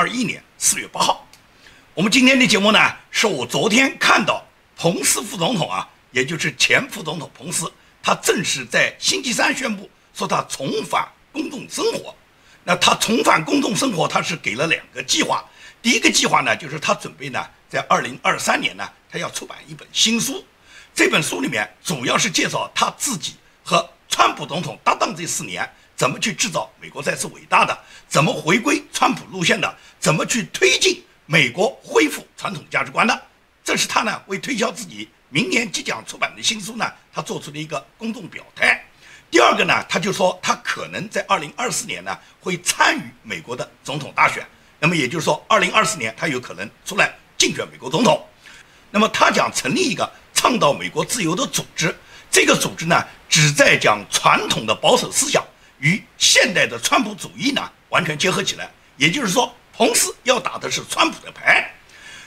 二一年四月八号。我们今天的节目呢，是我昨天看到彭斯副总统啊，也就是前副总统彭斯，他正式在星期三宣布说他重返公众生活。那他重返公众生活，他是给了两个计划。第一个计划呢，就是他准备呢，在二零二三年呢，他要出版一本新书。这本书里面主要是介绍他自己和川普总统搭档这四年，怎么去制造美国再次伟大的，怎么回归川普路线的，怎么去推进美国恢复传统价值观的。这是他呢为推销自己明年即将出版的新书呢，他做出的一个公众表态。第二个呢，他就说他可能在二零二四年呢会参与美国的总统大选。那么也就是说，二零二四年他有可能出来竞选美国总统。那么他讲成立一个倡导美国自由的组织，这个组织呢，旨在将传统的保守思想与现代的川普主义呢完全结合起来。也就是说，彭斯要打的是川普的牌。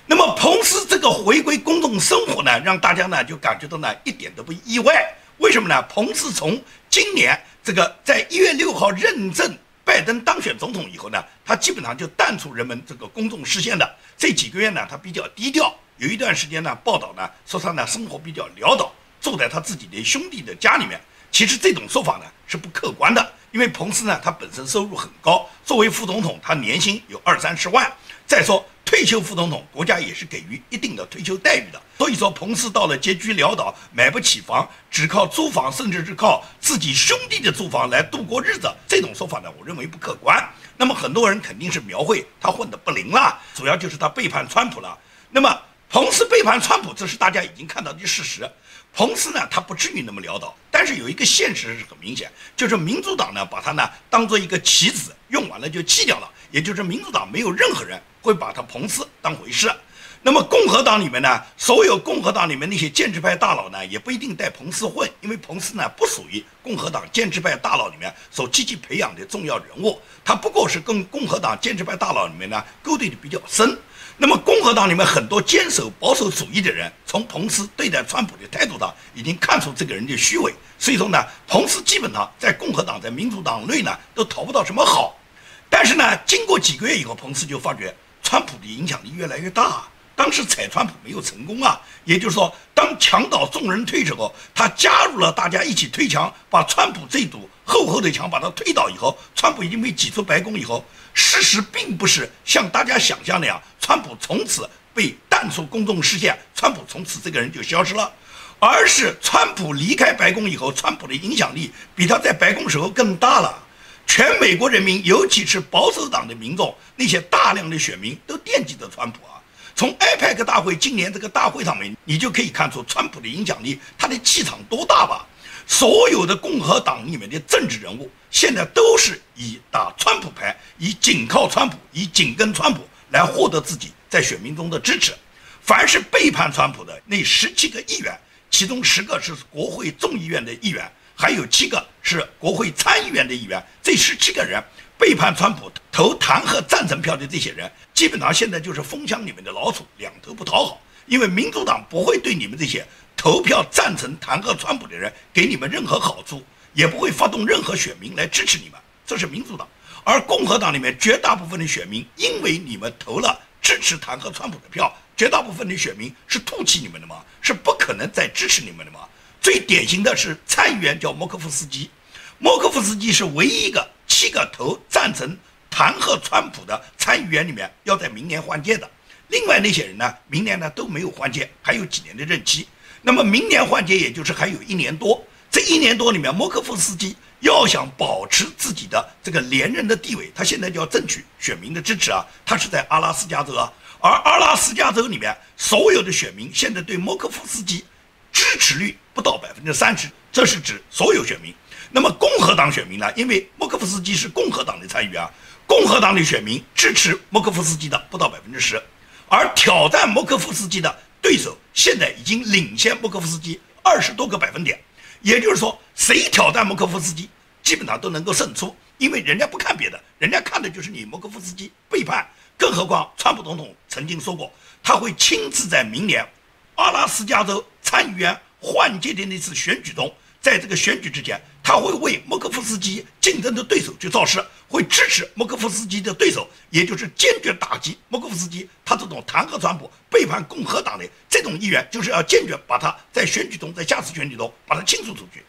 那么彭斯这个回归公众生活呢，让大家呢就感觉到呢一点都不意外。为什么呢？彭斯从今年这个在一月六号认证。拜登当选总统以后呢，他基本上就淡出人们这个公众视线的。这几个月呢，他比较低调。有一段时间呢，报道呢说他呢生活比较潦倒，住在他自己的兄弟的家里面。其实这种说法呢是不客观的，因为彭斯呢他本身收入很高，作为副总统，他年薪有二三十万。再说。退休副总统，国家也是给予一定的退休待遇的。所以说，彭斯到了拮据潦倒、买不起房，只靠租房，甚至是靠自己兄弟的住房来度过日子，这种说法呢，我认为不客观。那么很多人肯定是描绘他混得不灵了，主要就是他背叛川普了。那么彭斯背叛川普，这是大家已经看到的事实。彭斯呢，他不至于那么潦倒，但是有一个现实是很明显，就是民主党呢把他呢当做一个棋子，用完了就弃掉了。也就是民主党没有任何人会把他彭斯当回事。那么共和党里面呢，所有共和党里面那些建制派大佬呢，也不一定带彭斯混，因为彭斯呢不属于共和党建制派大佬里面所积极培养的重要人物，他不过是跟共和党建制派大佬里面呢勾兑的比较深。那么共和党里面很多坚守保守主义的人，从彭斯对待川普的态度上，已经看出这个人的虚伪。所以说呢，彭斯基本上在共和党在民主党内呢都讨不到什么好。但是呢，经过几个月以后，彭斯就发觉川普的影响力越来越大。当时踩川普没有成功啊，也就是说，当墙倒众人推之后，他加入了大家一起推墙，把川普这堵厚厚的墙把它推倒以后，川普已经被挤出白宫以后，事实并不是像大家想象那样，川普从此被淡出公众视线，川普从此这个人就消失了，而是川普离开白宫以后，川普的影响力比他在白宫时候更大了。全美国人民，尤其是保守党的民众，那些大量的选民都惦记着川普啊。从 IPAC 大会今年这个大会上面，你就可以看出川普的影响力，他的气场多大吧。所有的共和党里面的政治人物，现在都是以打川普牌，以紧靠川普，以紧跟川普来获得自己在选民中的支持。凡是背叛川普的那十七个议员，其中十个是国会众议院的议员。还有七个是国会参议员的议员，这十七个人背叛川普、投弹劾赞成票的这些人，基本上现在就是蜂箱里面的老鼠，两头不讨好。因为民主党不会对你们这些投票赞成弹劾川普的人给你们任何好处，也不会发动任何选民来支持你们，这是民主党。而共和党里面绝大部分的选民，因为你们投了支持弹劾川普的票，绝大部分的选民是唾弃你们的吗？是不可能再支持你们的吗？最典型的是参议员叫莫科夫斯基，莫科夫斯基是唯一一个七个投赞成弹劾川普的参议员里面要在明年换届的。另外那些人呢，明年呢都没有换届，还有几年的任期。那么明年换届，也就是还有一年多。这一年多里面，莫科夫斯基要想保持自己的这个连任的地位，他现在就要争取选民的支持啊。他是在阿拉斯加州啊，而阿拉斯加州里面所有的选民现在对莫科夫斯基。支持率不到百分之三十，这是指所有选民。那么共和党选民呢？因为莫科夫斯基是共和党的参议员啊，共和党的选民支持莫科夫斯基的不到百分之十，而挑战莫科夫斯基的对手现在已经领先莫科夫斯基二十多个百分点。也就是说，谁挑战莫科夫斯基，基本上都能够胜出，因为人家不看别的，人家看的就是你莫科夫斯基背叛。更何况，川普总统曾经说过，他会亲自在明年。阿拉斯加州参议员换届的那次选举中，在这个选举之前，他会为莫科夫斯基竞争的对手去造势，会支持莫科夫斯基的对手，也就是坚决打击莫科夫斯基他这种弹劾川普、背叛共和党的这种议员，就是要坚决把他在选举中，在下次选举中把他清除出去。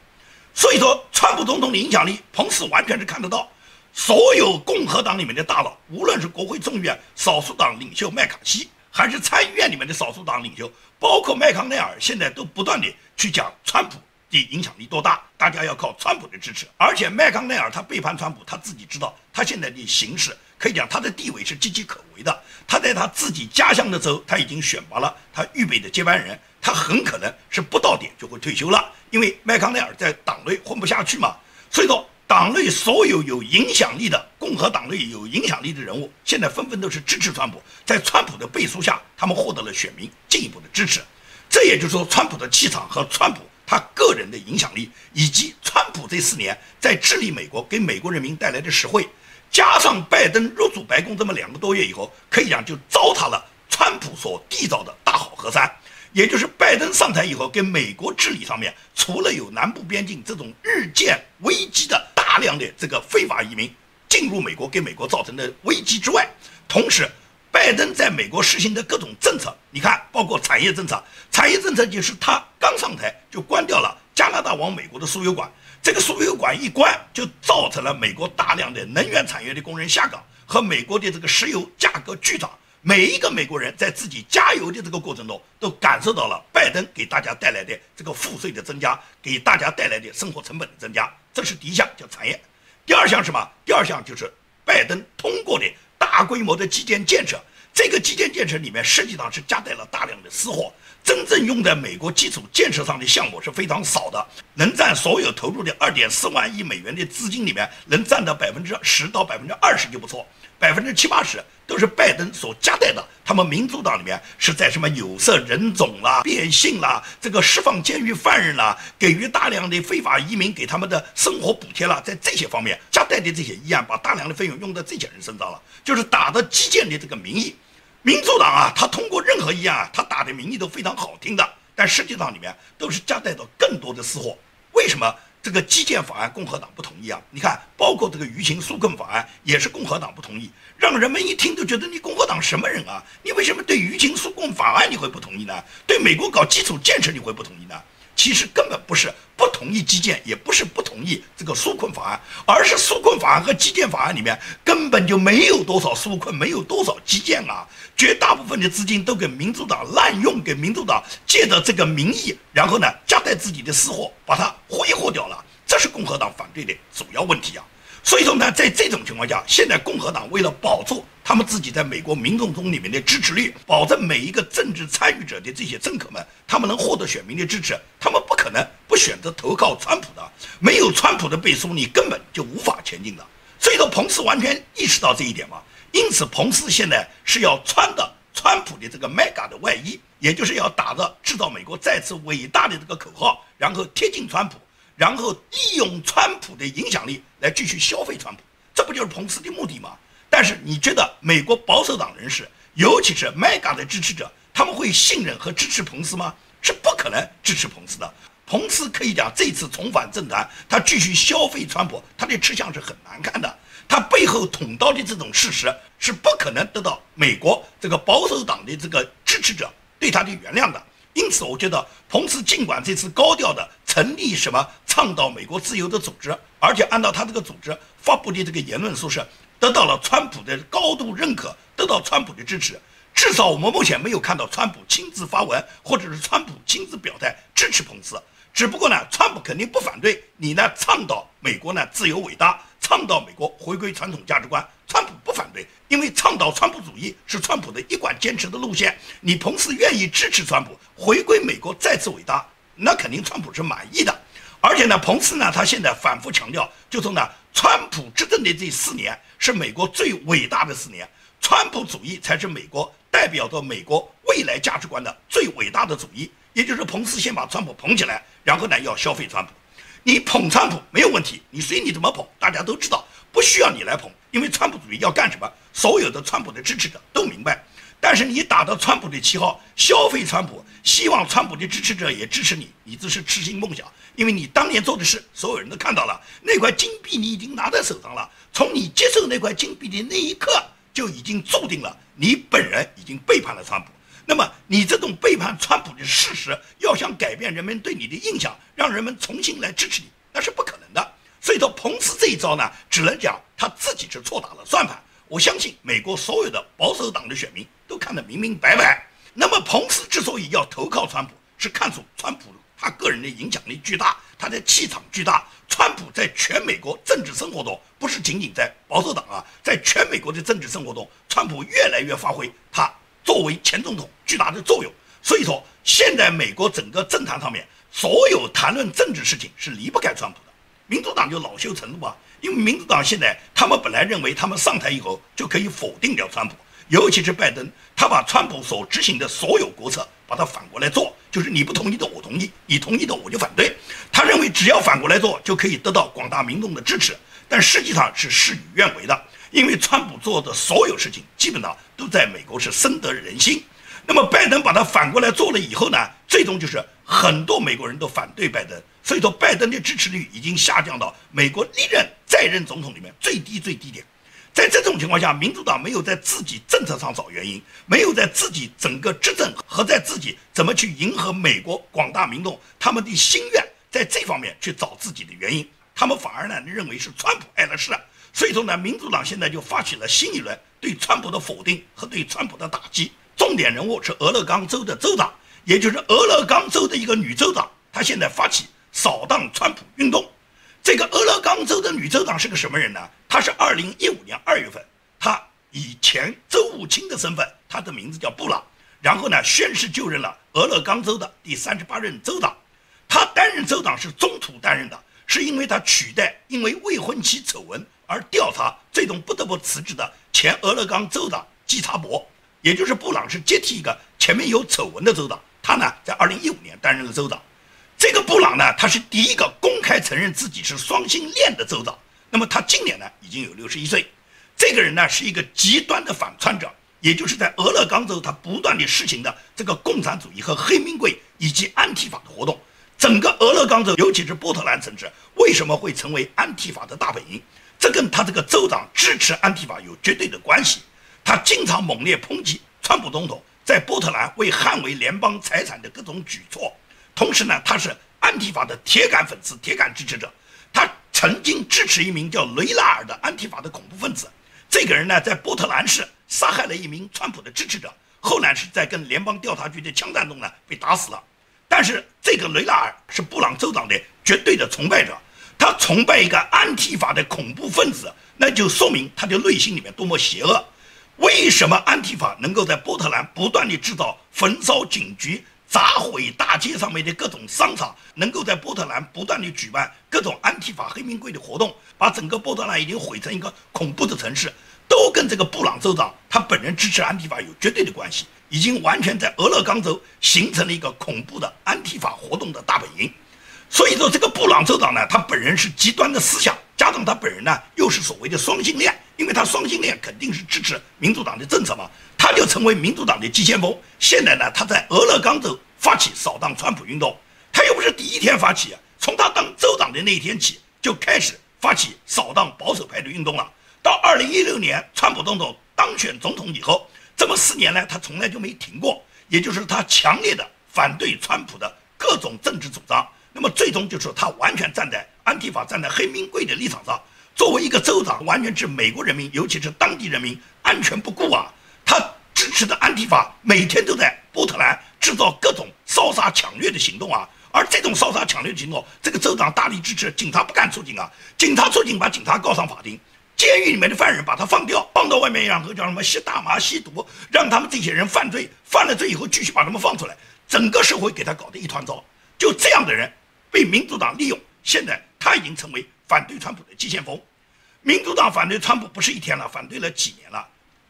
所以说，川普总统的影响力，彭斯完全是看得到。所有共和党里面的大佬，无论是国会众议院少数党领袖麦卡锡，还是参议院里面的少数党领袖，包括麦康奈尔，现在都不断的去讲川普。的影响力多大？大家要靠川普的支持，而且麦康奈尔他背叛川普，他自己知道，他现在的形势可以讲他的地位是岌岌可危的。他在他自己家乡的州，他已经选拔了他预备的接班人，他很可能是不到点就会退休了，因为麦康奈尔在党内混不下去嘛。所以说，党内所有有影响力的共和党内有影响力的人物，现在纷纷都是支持川普，在川普的背书下，他们获得了选民进一步的支持。这也就是说，川普的气场和川普。他个人的影响力，以及川普这四年在治理美国给美国人民带来的实惠，加上拜登入主白宫这么两个多月以后，可以讲就糟蹋了川普所缔造的大好河山。也就是拜登上台以后，给美国治理上面，除了有南部边境这种日渐危机的大量的这个非法移民进入美国，给美国造成的危机之外，同时。拜登在美国实行的各种政策，你看，包括产业政策，产业政策就是他刚上台就关掉了加拿大往美国的输油管，这个输油管一关，就造成了美国大量的能源产业的工人下岗，和美国的这个石油价格巨涨。每一个美国人在自己加油的这个过程中，都感受到了拜登给大家带来的这个赋税的增加，给大家带来的生活成本的增加。这是第一项，叫产业。第二项什么？第二项就是拜登通过的。大规模的基建建设，这个基建建设里面实际上是夹带了大量的私货，真正用在美国基础建设上的项目是非常少的，能占所有投入的二点四万亿美元的资金里面，能占到百分之十到百分之二十就不错。百分之七八十都是拜登所夹带的，他们民主党里面是在什么有色人种啦、变性啦、这个释放监狱犯人啦、给予大量的非法移民给他们的生活补贴啦，在这些方面夹带的这些议案，把大量的费用用在这些人身上了，就是打着基建的这个名义。民主党啊，他通过任何议案，他打的名义都非常好听的，但实际上里面都是夹带着更多的私货。为什么？这个基建法案，共和党不同意啊！你看，包括这个舆情纾困法案，也是共和党不同意，让人们一听都觉得你共和党什么人啊？你为什么对舆情纾困法案你会不同意呢？对美国搞基础建设你会不同意呢？其实根本不是不同意基建，也不是不同意这个纾困法案，而是纾困法案和基建法案里面根本就没有多少纾困，没有多少基建啊！绝大部分的资金都给民主党滥用，给民主党借着这个名义，然后呢夹带自己的私货，把它挥霍掉了。这是共和党反对的主要问题啊！所以说呢，在这种情况下，现在共和党为了保住他们自己在美国民众中里面的支持率，保证每一个政治参与者的这些政客们，他们能获得选民的支持，他们不可能不选择投靠川普的。没有川普的背书，你根本就无法前进的。所以说，彭斯完全意识到这一点嘛。因此，彭斯现在是要穿的川普的这个 mega 的外衣，也就是要打着制造美国再次伟大的这个口号，然后贴近川普。然后利用川普的影响力来继续消费川普，这不就是彭斯的目的吗？但是你觉得美国保守党人士，尤其是 Mega 的支持者，他们会信任和支持彭斯吗？是不可能支持彭斯的。彭斯可以讲这次重返政坛，他继续消费川普，他的吃相是很难看的。他背后捅刀的这种事实是不可能得到美国这个保守党的这个支持者对他的原谅的。因此，我觉得彭斯尽管这次高调的成立什么倡导美国自由的组织，而且按照他这个组织发布的这个言论说是得到了川普的高度认可，得到川普的支持。至少我们目前没有看到川普亲自发文，或者是川普亲自表态支持彭斯。只不过呢，川普肯定不反对你呢倡导美国呢自由伟大，倡导美国回归传统价值观。川普不反对，因为倡导川普主义是川普的一贯坚持的路线。你彭斯愿意支持川普回归美国再次伟大，那肯定川普是满意的。而且呢，彭斯呢，他现在反复强调，就说呢，川普执政的这四年是美国最伟大的四年，川普主义才是美国代表着美国未来价值观的最伟大的主义。也就是彭斯先把川普捧起来，然后呢要消费川普。你捧川普没有问题，你随你怎么捧，大家都知道，不需要你来捧。因为川普主义要干什么？所有的川普的支持者都明白，但是你打着川普的旗号消费川普，希望川普的支持者也支持你，你这是痴心梦想。因为你当年做的事，所有人都看到了，那块金币你已经拿在手上了。从你接受那块金币的那一刻，就已经注定了你本人已经背叛了川普。那么你这种背叛川普的事实，要想改变人们对你的印象，让人们重新来支持你，那是不可能的。所以说，彭斯这一招呢，只能讲他自己是错打了算盘。我相信美国所有的保守党的选民都看得明明白白。那么彭斯之所以要投靠川普，是看出川普他个人的影响力巨大，他的气场巨大。川普在全美国政治生活中，不是仅仅在保守党啊，在全美国的政治生活中，川普越来越发挥他作为前总统巨大的作用。所以说，现在美国整个政坛上面，所有谈论政治事情是离不开川普的。民主党就恼羞成怒啊。因为民主党现在，他们本来认为他们上台以后就可以否定掉川普，尤其是拜登，他把川普所执行的所有国策把它反过来做，就是你不同意的我同意，你同意的我就反对。他认为只要反过来做就可以得到广大民众的支持，但实际上是事与愿违的。因为川普做的所有事情基本上都在美国是深得人心。那么拜登把它反过来做了以后呢，最终就是很多美国人都反对拜登。所以说，拜登的支持率已经下降到美国历任在任总统里面最低最低点。在这种情况下，民主党没有在自己政策上找原因，没有在自己整个执政和在自己怎么去迎合美国广大民众他们的心愿，在这方面去找自己的原因，他们反而呢认为是川普碍了事。所以说呢，民主党现在就发起了新一轮对川普的否定和对川普的打击。重点人物是俄勒冈州的州长，也就是俄勒冈州的一个女州长，她现在发起。扫荡川普运动，这个俄勒冈州的女州长是个什么人呢？她是二零一五年二月份，她以前州务卿的身份，她的名字叫布朗，然后呢宣誓就任了俄勒冈州的第三十八任州长。她担任州长是中途担任的，是因为她取代因为未婚妻丑闻而调查，最终不得不辞职的前俄勒冈州长基查伯，也就是布朗是接替一个前面有丑闻的州长。他呢在二零一五年担任了州长。这个布朗呢，他是第一个公开承认自己是双性恋的州长。那么他今年呢已经有六十一岁。这个人呢是一个极端的反川者，也就是在俄勒冈州他不断地实行的这个共产主义和黑名贵以及安提法的活动。整个俄勒冈州，尤其是波特兰城市，为什么会成为安提法的大本营？这跟他这个州长支持安提法有绝对的关系。他经常猛烈抨击川普总统在波特兰为捍卫联邦财产的各种举措。同时呢，他是安提法的铁杆粉丝、铁杆支持者。他曾经支持一名叫雷拉尔的安提法的恐怖分子。这个人呢，在波特兰市杀害了一名川普的支持者，后来是在跟联邦调查局的枪战中呢被打死了。但是这个雷拉尔是布朗州长的绝对的崇拜者，他崇拜一个安提法的恐怖分子，那就说明他的内心里面多么邪恶。为什么安提法能够在波特兰不断地制造焚烧警局？砸毁大街上面的各种商场，能够在波特兰不断地举办各种安提法黑名贵的活动，把整个波特兰已经毁成一个恐怖的城市，都跟这个布朗州长他本人支持安提法有绝对的关系，已经完全在俄勒冈州形成了一个恐怖的安提法活动的大本营。所以说，这个布朗州长呢，他本人是极端的思想，加上他本人呢又是所谓的双性恋，因为他双性恋肯定是支持民主党的政策嘛。他就成为民主党的急先锋。现在呢，他在俄勒冈州发起扫荡川普运动。他又不是第一天发起，从他当州长的那一天起就开始发起扫荡保守派的运动了。到二零一六年川普总统当选总统以后，这么四年来他从来就没停过，也就是他强烈的反对川普的各种政治主张。那么最终就是他完全站在安提法、站在黑名贵的立场上。作为一个州长，完全置美国人民，尤其是当地人民安全不顾啊。支持的安提法每天都在波特兰制造各种烧杀抢掠的行动啊，而这种烧杀抢掠的行动，这个州长大力支持，警察不敢出警啊，警察出警把警察告上法庭，监狱里面的犯人把他放掉，放到外面然后叫什么吸大麻吸毒，让他们这些人犯罪，犯了罪以后继续把他们放出来，整个社会给他搞得一团糟，就这样的人被民主党利用，现在他已经成为反对川普的急先锋，民主党反对川普不是一天了，反对了几年了。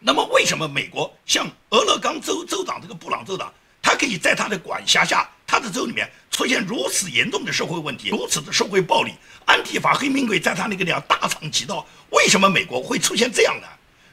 那么，为什么美国像俄勒冈州州长这个布朗州长，他可以在他的管辖下，他的州里面出现如此严重的社会问题，如此的社会暴力，安提法黑名贵在他那个地方大行其道？为什么美国会出现这样呢？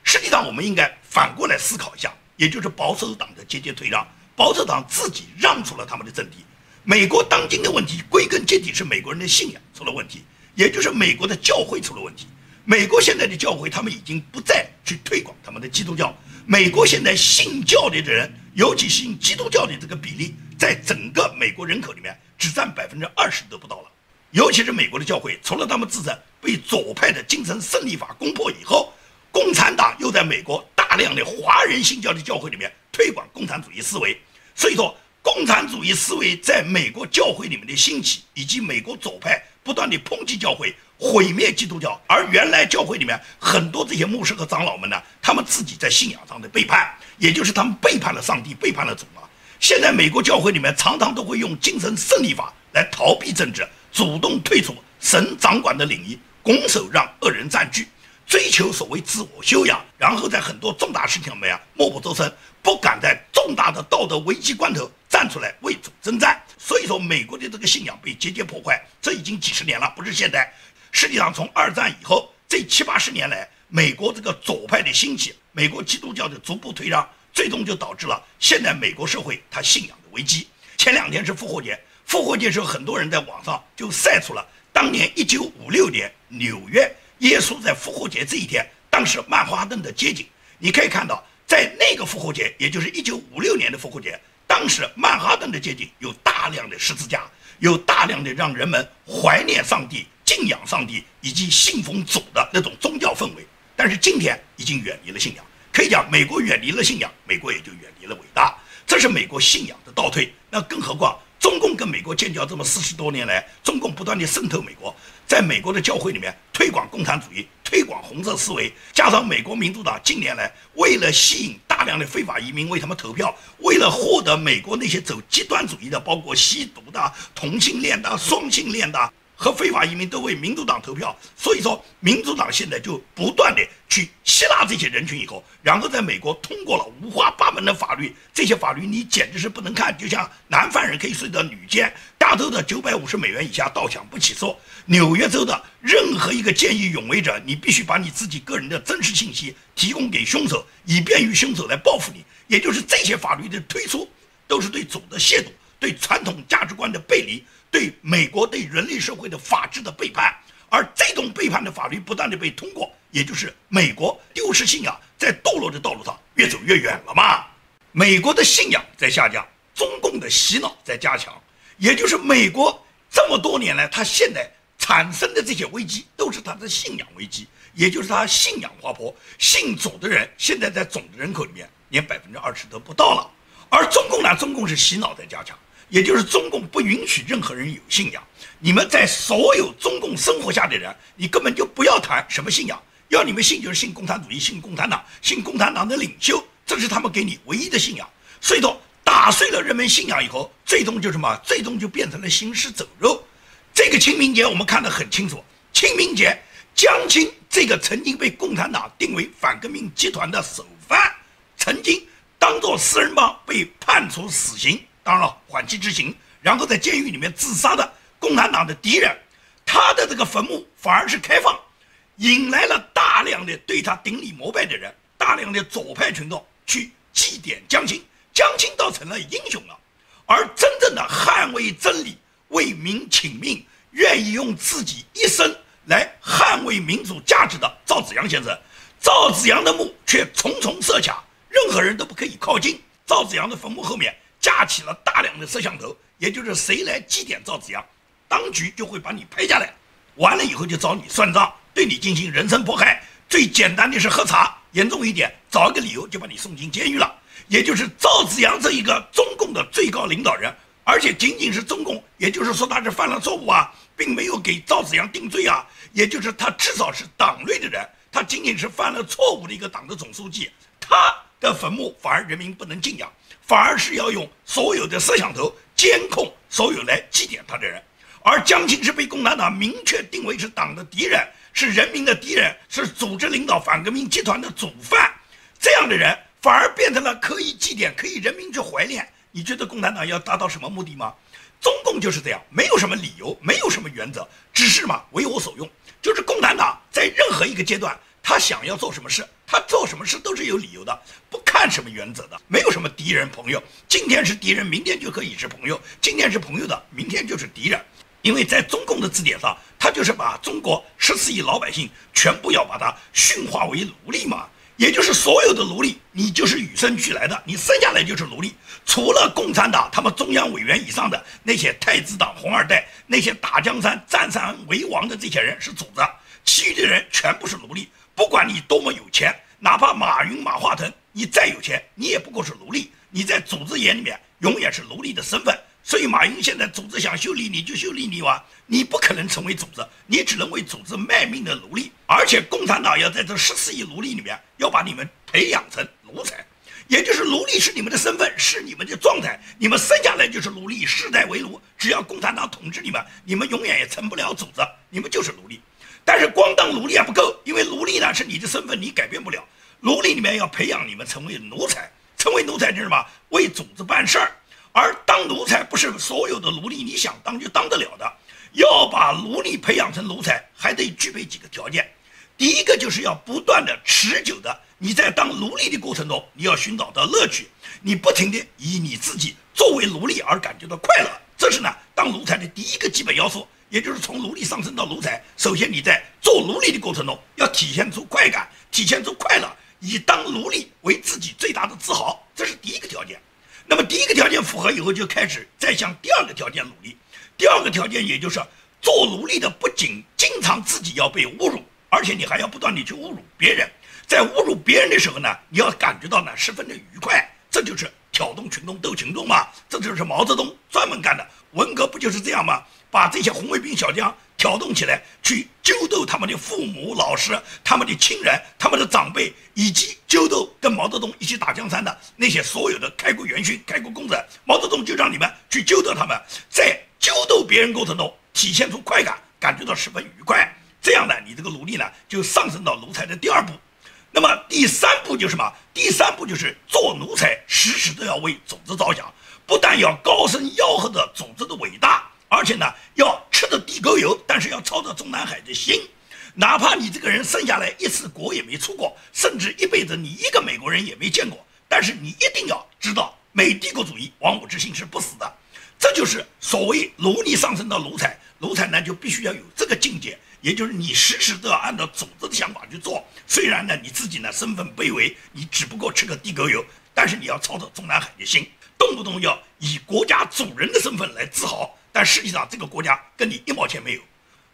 实际上，我们应该反过来思考一下，也就是保守党的节节退让，保守党自己让出了他们的阵地。美国当今的问题，归根结底是美国人的信仰出了问题，也就是美国的教会出了问题。美国现在的教会，他们已经不再去推广他们的基督教。美国现在信教的人，尤其信基督教的这个比例，在整个美国人口里面只占百分之二十都不到了。尤其是美国的教会，除了他们自身被左派的精神胜利法攻破以后，共产党又在美国大量的华人信教的教会里面推广共产主义思维，所以说。共产主义思维在美国教会里面的兴起，以及美国左派不断的抨击教会、毁灭基督教，而原来教会里面很多这些牧师和长老们呢，他们自己在信仰上的背叛，也就是他们背叛了上帝，背叛了主啊。现在美国教会里面常常都会用精神胜利法来逃避政治，主动退出神掌管的领域，拱手让恶人占据。追求所谓自我修养，然后在很多重大事情上面啊默不作声，不敢在重大的道德危机关头站出来为主征战。所以说，美国的这个信仰被节节破坏，这已经几十年了，不是现在。实际上，从二战以后这七八十年来，美国这个左派的兴起，美国基督教的逐步退让，最终就导致了现在美国社会它信仰的危机。前两天是复活节，复活节时候很多人在网上就晒出了当年一九五六年纽约。耶稣在复活节这一天，当时曼哈顿的街景，你可以看到，在那个复活节，也就是一九五六年的复活节，当时曼哈顿的街景有大量的十字架，有大量的让人们怀念上帝、敬仰上帝以及信奉主的那种宗教氛围。但是今天已经远离了信仰，可以讲，美国远离了信仰，美国也就远离了伟大，这是美国信仰的倒退。那更何况。中共跟美国建交这么四十多年来，中共不断地渗透美国，在美国的教会里面推广共产主义，推广红色思维，加上美国民主党近年来为了吸引大量的非法移民为他们投票，为了获得美国那些走极端主义的，包括吸毒的、同性恋的、双性恋的。和非法移民都为民主党投票，所以说民主党现在就不断的去吸纳这些人群，以后，然后在美国通过了五花八门的法律，这些法律你简直是不能看，就像男犯人可以睡到女监，加州的九百五十美元以下盗抢不起诉，纽约州的任何一个见义勇为者，你必须把你自己个人的真实信息提供给凶手，以便于凶手来报复你。也就是这些法律的推出，都是对主的亵渎，对传统价值观的背离。对美国对人类社会的法治的背叛，而这种背叛的法律不断的被通过，也就是美国丢失信仰，在堕落的道路上越走越远了嘛。美国的信仰在下降，中共的洗脑在加强，也就是美国这么多年来，它现在产生的这些危机，都是它的信仰危机，也就是它信仰滑坡，信主的人现在在总的人口里面连百分之二十都不到了，而中共呢，中共是洗脑在加强。也就是中共不允许任何人有信仰，你们在所有中共生活下的人，你根本就不要谈什么信仰，要你们信就是信共产主义，信共产党，信共产党的领袖，这是他们给你唯一的信仰。所以说，打碎了人们信仰以后，最终就什么？最终就变成了行尸走肉。这个清明节我们看得很清楚，清明节江青这个曾经被共产党定为反革命集团的首犯，曾经当做四人帮被判处死刑。当然了，缓期执行，然后在监狱里面自杀的共产党的敌人，他的这个坟墓反而是开放，引来了大量的对他顶礼膜拜的人，大量的左派群众去祭奠江青，江青倒成了英雄了。而真正的捍卫真理、为民请命、愿意用自己一生来捍卫民主价值的赵紫阳先生，赵紫阳的墓却重重设卡，任何人都不可以靠近赵紫阳的坟墓后面。架起了大量的摄像头，也就是谁来祭奠赵子阳，当局就会把你拍下来，完了以后就找你算账，对你进行人身迫害。最简单的是喝茶，严重一点找一个理由就把你送进监狱了。也就是赵子阳这一个中共的最高领导人，而且仅仅是中共，也就是说他是犯了错误啊，并没有给赵子阳定罪啊。也就是他至少是党内的人，他仅仅是犯了错误的一个党的总书记，他的坟墓反而人民不能敬仰。反而是要用所有的摄像头监控所有来祭奠他的人，而江青是被共产党明确定为是党的敌人，是人民的敌人，是组织领导反革命集团的主犯，这样的人反而变成了可以祭奠、可以人民去怀念。你觉得共产党要达到什么目的吗？中共就是这样，没有什么理由，没有什么原则，只是嘛为我所用。就是共产党在任何一个阶段，他想要做什么事。他做什么事都是有理由的，不看什么原则的，没有什么敌人朋友。今天是敌人，明天就可以是朋友；今天是朋友的，明天就是敌人。因为在中共的字典上，他就是把中国十四亿老百姓全部要把它驯化为奴隶嘛。也就是所有的奴隶，你就是与生俱来的，你生下来就是奴隶。除了共产党他们中央委员以上的那些太子党红二代，那些打江山、占山为王的这些人是主子，其余的人全部是奴隶。不管你多么有钱，哪怕马云、马化腾，你再有钱，你也不过是奴隶。你在组织眼里面永远是奴隶的身份。所以马云现在组织想修理你就修理你哇，你不可能成为组织，你只能为组织卖命的奴隶。而且共产党要在这十四亿奴隶里面要把你们培养成奴才，也就是奴隶是你们的身份，是你们的状态，你们生下来就是奴隶，世代为奴。只要共产党统治你们，你们永远也成不了组织，你们就是奴隶。但是光当奴隶还不够，因为奴隶呢是你的身份，你改变不了。奴隶里面要培养你们成为奴才，成为奴才就是什么？为组织办事儿。而当奴才不是所有的奴隶你想当就当得了的，要把奴隶培养成奴才，还得具备几个条件。第一个就是要不断的、持久的，你在当奴隶的过程中，你要寻找到乐趣，你不停的以你自己作为奴隶而感觉到快乐，这是呢当奴才的第一个基本要素。也就是从奴隶上升到奴才，首先你在做奴隶的过程中要体现出快感，体现出快乐，以当奴隶为自己最大的自豪，这是第一个条件。那么第一个条件符合以后，就开始再向第二个条件努力。第二个条件也就是做奴隶的不仅经常自己要被侮辱，而且你还要不断地去侮辱别人。在侮辱别人的时候呢，你要感觉到呢十分的愉快，这就是挑动群众斗群众嘛，这就是毛泽东专门干的。文革不就是这样吗？把这些红卫兵小将挑动起来，去揪斗他们的父母、老师、他们的亲人、他们的长辈，以及揪斗跟毛泽东一起打江山的那些所有的开国元勋、开国功臣。毛泽东就让你们去揪斗他们，在揪斗别人过程中体现出快感，感觉到十分愉快。这样呢，你这个努力呢，就上升到奴才的第二步。那么第三步就是什么？第三步就是做奴才，时时都要为组织着想，不但要高声吆喝着组织的伟。而且呢，要吃着地沟油，但是要操着中南海的心，哪怕你这个人生下来一次国也没出过，甚至一辈子你一个美国人也没见过，但是你一定要知道，美帝国主义亡我之心是不死的。这就是所谓奴隶上升到奴才，奴才呢就必须要有这个境界，也就是你时时都要按照组织的想法去做。虽然呢你自己呢身份卑微，你只不过吃个地沟油，但是你要操着中南海的心，动不动要以国家主人的身份来自豪。但实际上，这个国家跟你一毛钱没有。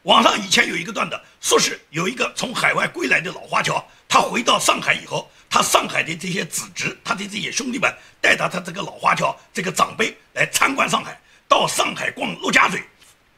网上以前有一个段子，说是有一个从海外归来的老华侨，他回到上海以后，他上海的这些子侄，他的这些兄弟们，带着他这个老华侨这个长辈来参观上海，到上海逛陆家嘴，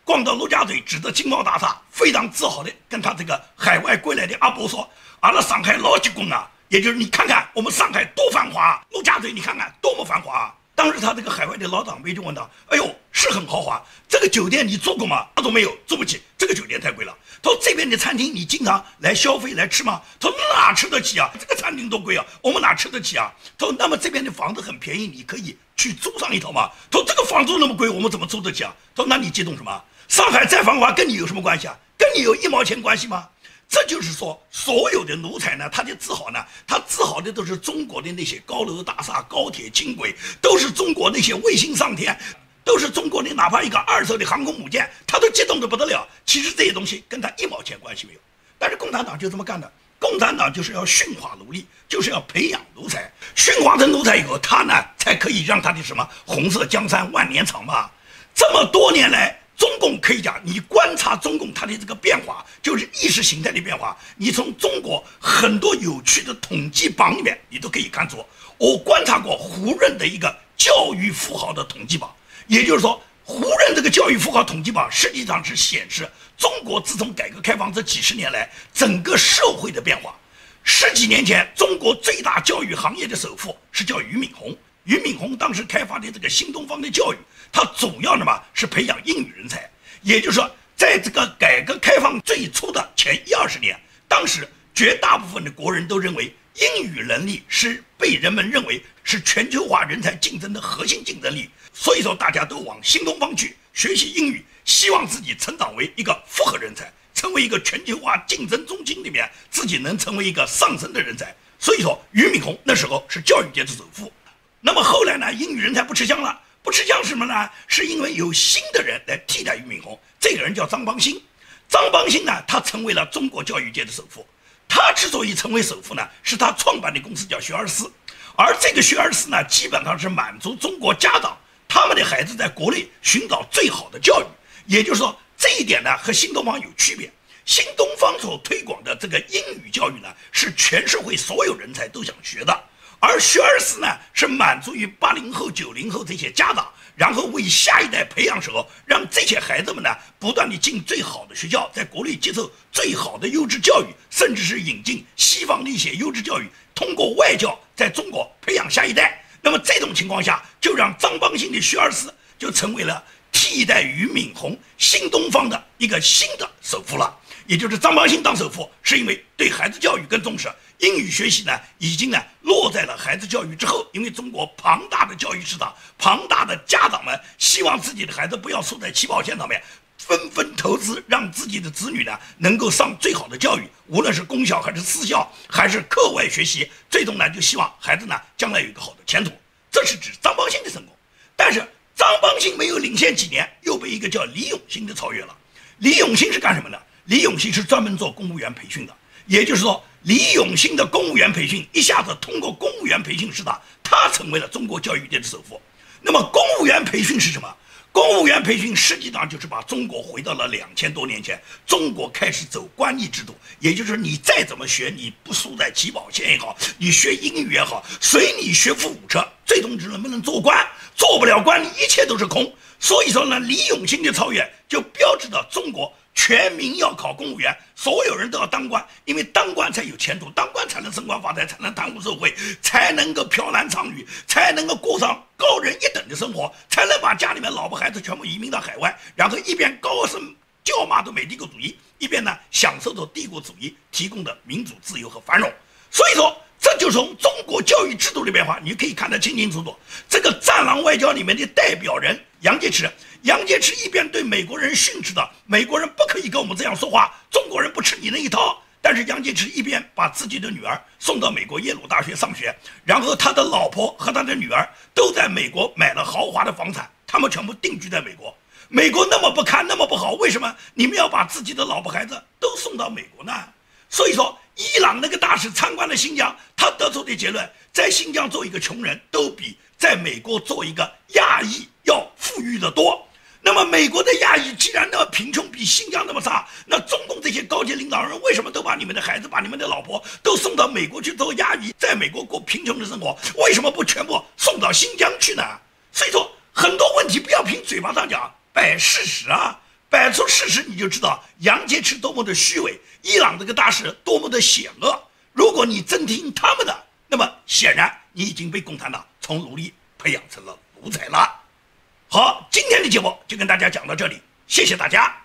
逛到陆家嘴，指着金茂大厦，非常自豪的跟他这个海外归来的阿伯说：“阿拉上海老结棍啊，也就是你看看我们上海多繁华，陆家嘴你看看多么繁华。”当时他这个海外的老长辈就问他：“哎呦，是很豪华，这个酒店你住过吗？”他说：“没有，住不起，这个酒店太贵了。”他说：“这边的餐厅你经常来消费来吃吗？”他说：“哪吃得起啊？这个餐厅多贵啊，我们哪吃得起啊？”他说：“那么这边的房子很便宜，你可以去租上一套吗？”他说：“这个房租那么贵，我们怎么租得起啊？”他说：“那你激动什么？上海再繁华跟你有什么关系啊？跟你有一毛钱关系吗？”这就是说，所有的奴才呢，他的自豪呢，他自豪的都是中国的那些高楼大厦、高铁轻轨，都是中国那些卫星上天，都是中国的哪怕一个二手的航空母舰，他都激动的不得了。其实这些东西跟他一毛钱关系没有。但是共产党就这么干的，共产党就是要驯化奴隶，就是要培养奴才，驯化成奴才以后，他呢才可以让他的什么红色江山万年长嘛。这么多年来。中共可以讲，你观察中共它的这个变化，就是意识形态的变化。你从中国很多有趣的统计榜里面，你都可以看出。我观察过胡润的一个教育富豪的统计榜，也就是说，胡润这个教育富豪统计榜实际上是显示中国自从改革开放这几十年来整个社会的变化。十几年前，中国最大教育行业的首富是叫俞敏洪。俞敏洪当时开发的这个新东方的教育，它主要的嘛是培养英语人才。也就是说，在这个改革开放最初的前一二十年，当时绝大部分的国人都认为英语能力是被人们认为是全球化人才竞争的核心竞争力。所以说，大家都往新东方去学习英语，希望自己成长为一个复合人才，成为一个全球化竞争中心里面自己能成为一个上升的人才。所以说俞敏洪那时候是教育界的首富。那么后来呢，英语人才不吃香了，不吃香什么呢？是因为有新的人来替代俞敏洪，这个人叫张邦鑫。张邦鑫呢，他成为了中国教育界的首富。他之所以成为首富呢，是他创办的公司叫学而思，而这个学而思呢，基本上是满足中国家长他们的孩子在国内寻找最好的教育。也就是说，这一点呢和新东方有区别。新东方所推广的这个英语教育呢，是全社会所有人才都想学的，而学而思呢，是满足于八零后、九零后这些家长。然后为下一代培养时候，让这些孩子们呢不断地进最好的学校，在国内接受最好的优质教育，甚至是引进西方的一些优质教育，通过外教在中国培养下一代。那么这种情况下，就让张邦鑫的学而思就成为了替代俞敏洪新东方的一个新的首富了。也就是张邦鑫当首富，是因为对孩子教育更重视。英语学习呢，已经呢落在了孩子教育之后，因为中国庞大的教育市场，庞大的家长们希望自己的孩子不要输在起跑线上面，纷纷投资，让自己的子女呢能够上最好的教育，无论是公校还是私校，还是课外学习，最终呢就希望孩子呢将来有一个好的前途。这是指张邦鑫的成功，但是张邦鑫没有领先几年，又被一个叫李永新的超越了。李永新是干什么的？李永新是专门做公务员培训的，也就是说。李永新的公务员培训一下子通过公务员培训师的，他成为了中国教育界的首富。那么，公务员培训是什么？公务员培训实际上就是把中国回到了两千多年前，中国开始走官吏制度，也就是你再怎么学，你不输在起跑线也好，你学英语也好，随你学富五车，最终只能不能做官，做不了官，一切都是空。所以说呢，李永新的超越就标志着中国。全民要考公务员，所有人都要当官，因为当官才有前途，当官才能升官发财，才能贪污受贿，才能够飘男娼女，才能够过上高人一等的生活，才能把家里面老婆孩子全部移民到海外，然后一边高声叫骂着美帝国主义，一边呢享受着帝国主义提供的民主自由和繁荣。所以说，这就从中国教育制度的变化，你可以看得清清楚楚。这个战狼外交里面的代表人杨洁篪。杨洁篪一边对美国人训斥的，美国人不可以跟我们这样说话，中国人不吃你那一套。但是杨洁篪一边把自己的女儿送到美国耶鲁大学上学，然后他的老婆和他的女儿都在美国买了豪华的房产，他们全部定居在美国。美国那么不堪，那么不好，为什么你们要把自己的老婆孩子都送到美国呢？所以说，伊朗那个大使参观了新疆，他得出的结论，在新疆做一个穷人都比在美国做一个亚裔要富裕的多。那么，美国的亚裔既然那么贫穷，比新疆那么差，那中共这些高级领导人为什么都把你们的孩子、把你们的老婆都送到美国去做亚裔，在美国过贫穷的生活？为什么不全部送到新疆去呢？所以说，很多问题不要凭嘴巴上讲，摆事实啊，摆出事实你就知道杨洁篪多么的虚伪，伊朗这个大使多么的险恶。如果你真听他们的，那么显然你已经被共产党从奴隶培养成了奴才了。好，今天的节目就跟大家讲到这里，谢谢大家。